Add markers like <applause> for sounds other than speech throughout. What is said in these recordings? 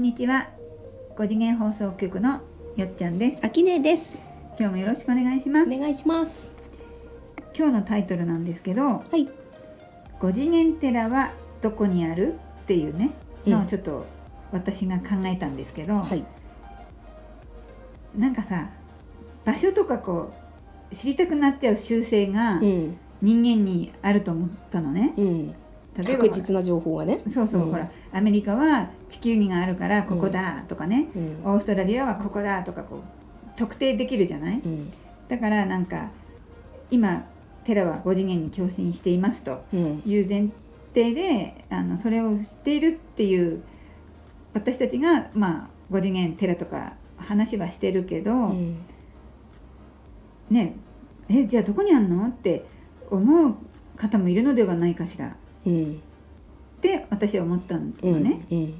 んにちは5次元放送局のよっちゃんですあきねです。今日もよろしくお願いしますお願いします。今日のタイトルなんですけどはい。5次元寺はどこにあるっていうねうんのをちょっと私が考えたんですけど、はい。なんかさ場所とかこう知りたくなっちゃう習性がうん。人間にあると思ったのねうん。例えば確実な情報がね。そうそう、うんほらアメリカは地球儀があるからここだとかね、うん。オーストラリアはここだとかこう特定できるじゃない？うん。だからなんか今寺は5次元に共振していますとうん。いう前提であのそれを知っているっていう私たちがまあ5次元寺とか話はしてるけど、うん。ねえじゃあどこにあんの？って思う方もいるのではないかしらっうん。て私は思ったのうん。ね。うん。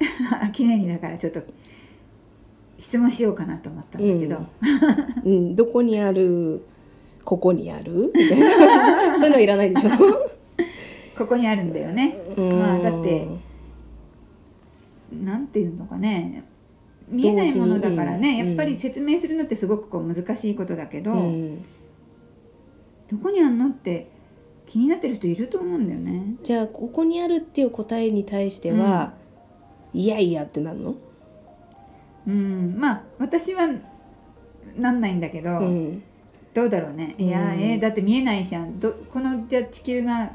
<laughs> 記念にだからちょっと質問しようかなと思ったんだけど、うん。どこにある？ここにある？<laughs> みたいな。そういうのいらないでしょここにあるんだよね。うん。まあだってなんていうのかね見えないものだからね、同時にやっぱり説明するのってすごくこう難しいことだけど、うん。どこにあんのって気になってる人いると思うんだよね。じゃあ、ここにあるっていう答えに対しては。いやいやってなるの？うん、まあ私はなんないんだけど、うん。どうだろうね。いや、うんえーだって見えないじゃん。どこのじゃあ地球が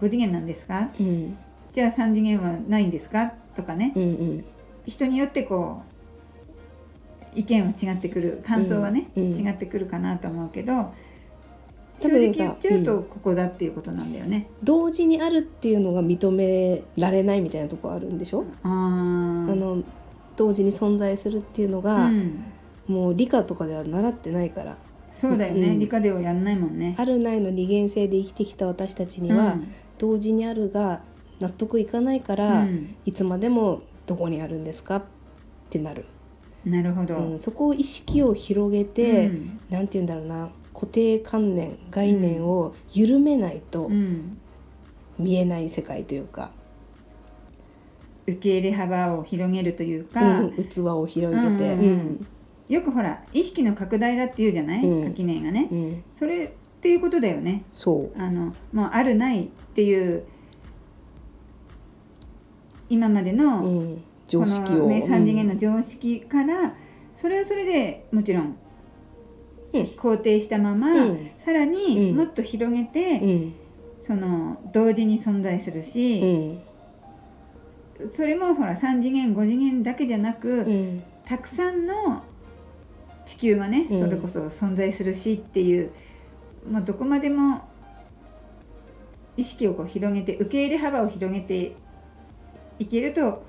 5次元なんですか？うん。じゃあ3次元はないんですか？とかね。うん。うん。人によってこう意見は違ってくる感想はね、うんうん違ってくるかなと思うけど正多分さうとここだっていうことなんだよね。同時にあるっていうのが認められないみたいなとこあるんでしょ？あー。あの同時に存在するっていうのが、うん、もう理科とかでは習ってないから。そうだよね、うん理科ではやんないもんね。あるないの二元性で生きてきた私たちには、うん。同時にあるが納得いかないから、うん。いつまでもどこにあるんですか？ってなる、なるほど。うん、そこを意識を広げて、うん。なんて言うんだろうな固定観念概念を緩めないとうん。見えない世界というか、受け入れ幅を広げるというか、うん、器を広げて、うんうん。よくほら意識の拡大だって言うじゃない、うん。垣根がね。それっていうことだよね。そう。あのもうあるないっていう今までの、うん、常識を、ね、3次元うん。の常識から、それはそれでもちろん肯定したまま、うん。さらにうん。もっと広げて、うん。その同時に存在するうし、ん。それもほら3次元5次元だけじゃなく、うん。たくさんの地球がね、うん。それこそ存在するしっていう、まあ、どこまでも意識をこう広げて受け入れ幅を広げていけると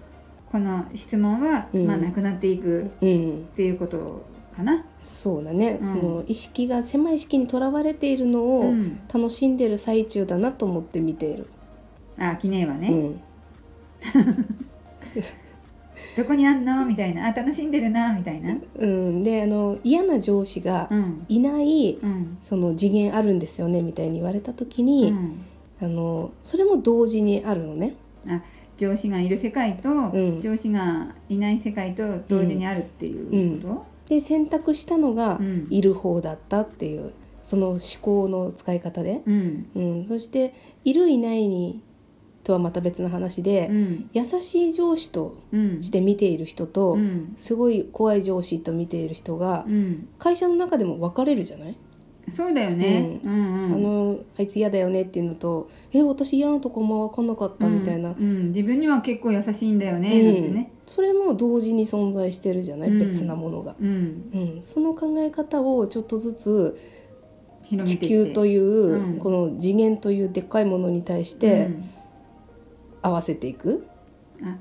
この質問は、うん。まあ、なくなっていくうん。っていうことかな。そうだね、うん。その意識が狭い意識にとらわれているのをうん、楽しんでる最中だなと思って見ている、あ記念はね、うん。<laughs> どこにあんの？みたいな。あ楽しんでるなみたいな。うん、であの嫌な上司がうん。いない、うん。その次元あるんですよねみたいに言われた時うに、ん。あのそれも同時にあるのね。あ上司がいる世界と、ん。上司がいない世界と同時にあるっていうこで選択したのがいる方だったっていうその思考の使い方で、うん。うん、そしているいないにとはまた別の話で、うん。優しい上司とうん。して見ている人と、うん。すごい怖い上司と見ている人がうん。会社の中でも分かれるじゃない、そうだよね。うん。うんあのあいつ嫌だよねっていうのとえ私嫌なとこも分かんなかったみたいな、うんうん。自分には結構優しいんだよね、うん。なんてね。それも同時に存在してるじゃない、うん。別なものが、うん、うん、その考え方をちょっとずつ地球という、うん。この次元というでっかいものに対しうてん。合わせていく、あ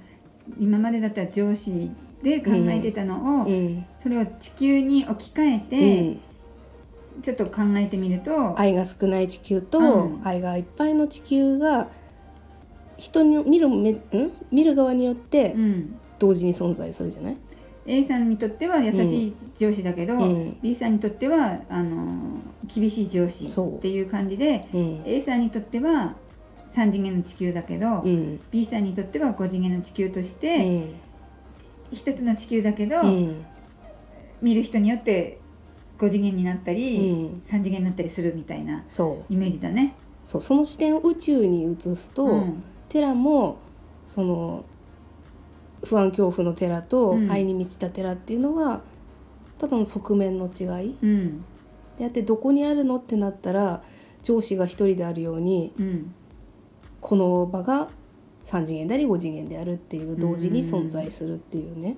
今までだったら上司で考えてたのを、うん。それを地球に置き換えうて、んちょっと考えてみると、愛が少ない地球と、うん。愛がいっぱいの地球が人に見る目ん？見る側によってうん、同時に存在するじゃない、A さんにとっては優しい上司だけど、うん。B さんにとってはあの厳しい上司そう。っていう感じでうん。A さんにとっては3次元の地球だけど、うん。B さんにとっては5次元の地球としうて、ん。一つの地球だけど、うん。見る人によって5次元になったうり、ん。3次元になったりするみたいなそう。イメージだね。そう。その視点を宇宙に移すと、うん。テラもその不安恐怖のテラとうん。愛に満ちたテラっていうのはただの側面の違い。うん。であってどこにあるのってなったら上司が一人であるようにうん。この場が3次元であり5次元であるっていう同時に存在するっていうね。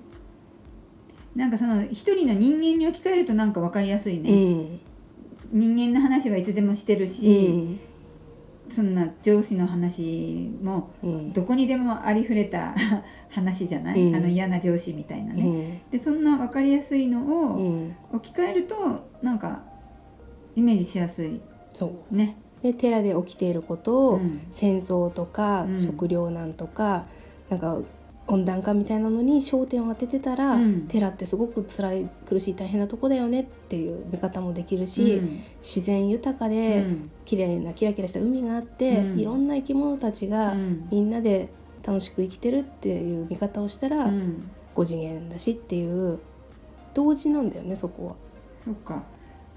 なんかその一人の人間に置き換えるとなんか分かりやすいね、うん。人間の話はいつでもしてるうし、ん。そんな上司の話もうん。どこにでもありふれた <laughs> 話じゃない、うん。あの嫌な上司みたいなうね、ん。でそんな分かりやすいのうをん。置き換えるとなんかイメージしやすいそう。ね、でテラで起きていることを、うん。戦争とか、うん。食糧難とかなんか温暖化みたいなのに焦点を当ててたら、うん。テラってすごく辛い苦しい大変なとこだよねっていう見方もできるし、うん。自然豊かうで、ん。綺麗なキラキラした海があって、うん。いろんな生き物たちが、うん。みんなで楽しく生きてるっていう見方をしたら、うん。5次元だしっていう同時なんだよねそこは。そっか。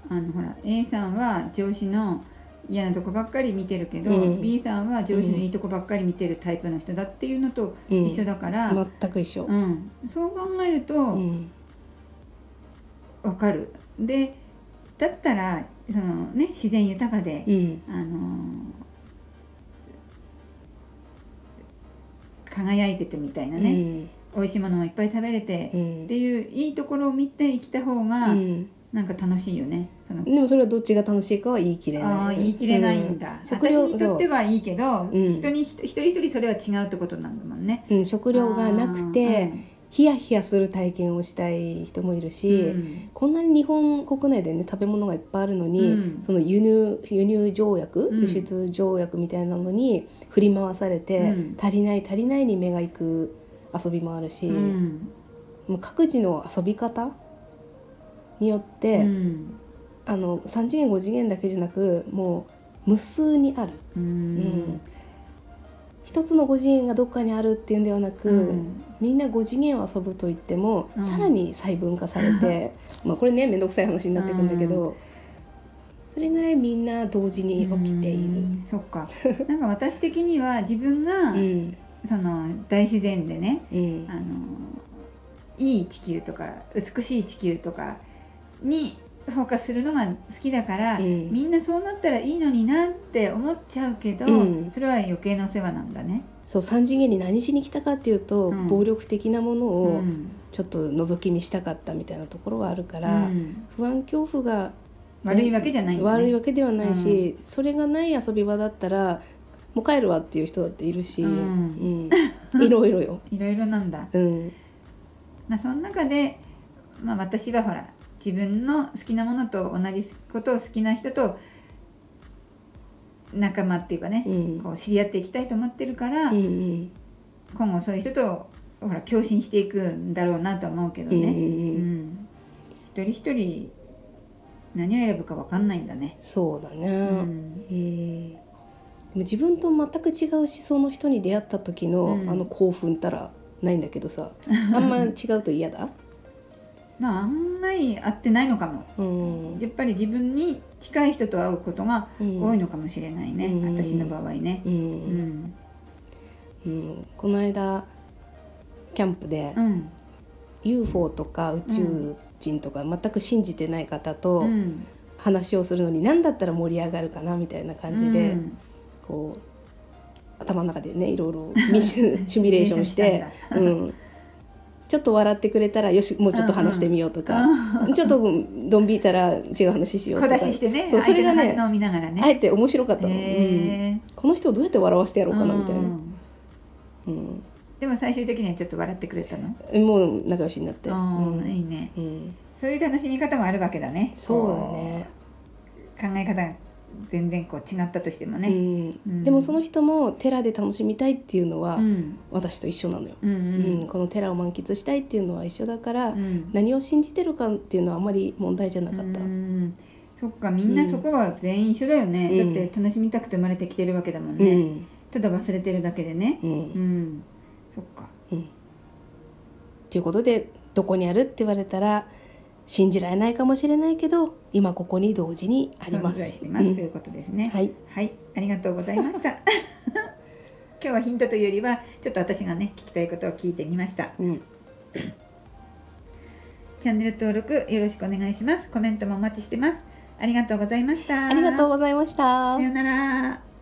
あのほら A さんは上司の嫌なとこばっかり見てるけど、うん。B さんは上司のいいとこばっかり見てるタイプの人だっていうのとうん。一緒だから、うん。全く一緒。そう考えるとうん。分かる。でだったらその、ね、自然豊かで、うん。あの輝いててみたいなね、美味しいものもいっぱい食べれて、うん。っていういいところを見て生きた方が、うんなんか楽しいよね。そのでもそれはどっちが楽しいかは言い切れない。ああ言い切れないんだ、うん。食料私にとってはいいけど、ん。人に一人一人それは違うってことなんだもんね。そううん、食料がなくて、ヒヤヒヤする体験をしたい人もいるあし、ーうん。こんなに日本国内でね食べ物がいっぱいあるのに、うん。その輸入輸入条約、うん輸出条約みたいなのに振り回されて、うん。足りない足りないに目が行く遊びもあるし、うん。もう各自の遊び方によって、うん。あの3次元5次元だけじゃなくもう無数にある。ううん。ん一つの5次元がどっかにあるっていうんではなく、うん。みんな5次元を遊ぶと言っても、うん。さらに細分化されて <laughs> まあこれね面倒くさい話になってくんだけど、それぐらいみんな同時に起きている。うん。そっか。<laughs> なんか私的には自分が、うん。その大自然でねうん。あのいい地球とか美しい地球とかにフォーカスするのが好きだから、うん。みんなそうなったらいいのになって思っちゃうけど、うん。それは余計なお世話なんだね。そう3次元に何しに来たかっていうと、うん。暴力的なものうをん。ちょっと覗き見したかったみたいなところはあるかうら、ん。不安恐怖が悪いわけじゃないね。悪いわけではないし、それがない遊び場だったらもう帰るわっていう人だっているし、うん。うん。<laughs> いろいろよ。いろいろなんだ。うん。まあ、その中で、まあ、私はほら自分の好きなものと同じことを好きな人と仲間っていうかね、うん。こう知り合っていきたいと思ってるから、うんうん。今後そういう人とほら共振していくんだろうなと思うけどね、うんうん一人一人何を選ぶか分かんないんだね。そうだね、ううん。んでも自分と全く違う思想の人に出会った時の、うん。あの興奮たらないんだけどさあんま違うと嫌だ、まああんまり合ってないのかも。うん。やっぱり自分に近い人と会うことがうん。多いのかもしれないね、うん。私の場合ね。う。うん。この間キャンプでうん。UFO とか宇宙人とか全く信じてない方とうん。話をするのに何だったら盛り上がるかなみたいな感じで、うん。こう頭の中でねいろいろミ <laughs> シミュレーションしてちょっと笑ってくれたらよしもうちょっと話してみようとか、うんちょっとどんびいたら違う話しようと小か出ししてねそうそれがね見ながらね。あえて面白かったの、うん、へこの人をどうやって笑わせてやろうかなみたいな、うんうんでも最終的にはちょっと笑ってくれたの？もう仲良しになって、うんうん。いいね。うん。そういう楽しみ方もあるわけだね。そうだね。考え方が全然こう違ったとしてもね。うん。うん。でもその人も寺で楽しみたいっていうのはうん。私と一緒なのよ、うんううん。んこの寺を満喫したいっていうのは一緒だから、うん。何を信じてるかっていうのはあまり問題じゃなかった、うんそっかみんなそこは全員一緒だよね、うん。だって楽しみたくて生まれてきてるわけだもんうね、ん。ただ忘れてるだけでね。うん。うん。そっか。ということでどこにあるって言われたら信じられないかもしれないけど今ここに同時にあります。ます、うんということですねはい、はい、ありがとうございました。<laughs> 今日はヒントというよりは、ちょっと私がね、聞きたいことを聞いてみました。うん、チャンネル登録よろしくお願いします。コメントもお待ちしてます。ありがとうございました。ありがとうございましたさ。ようなら。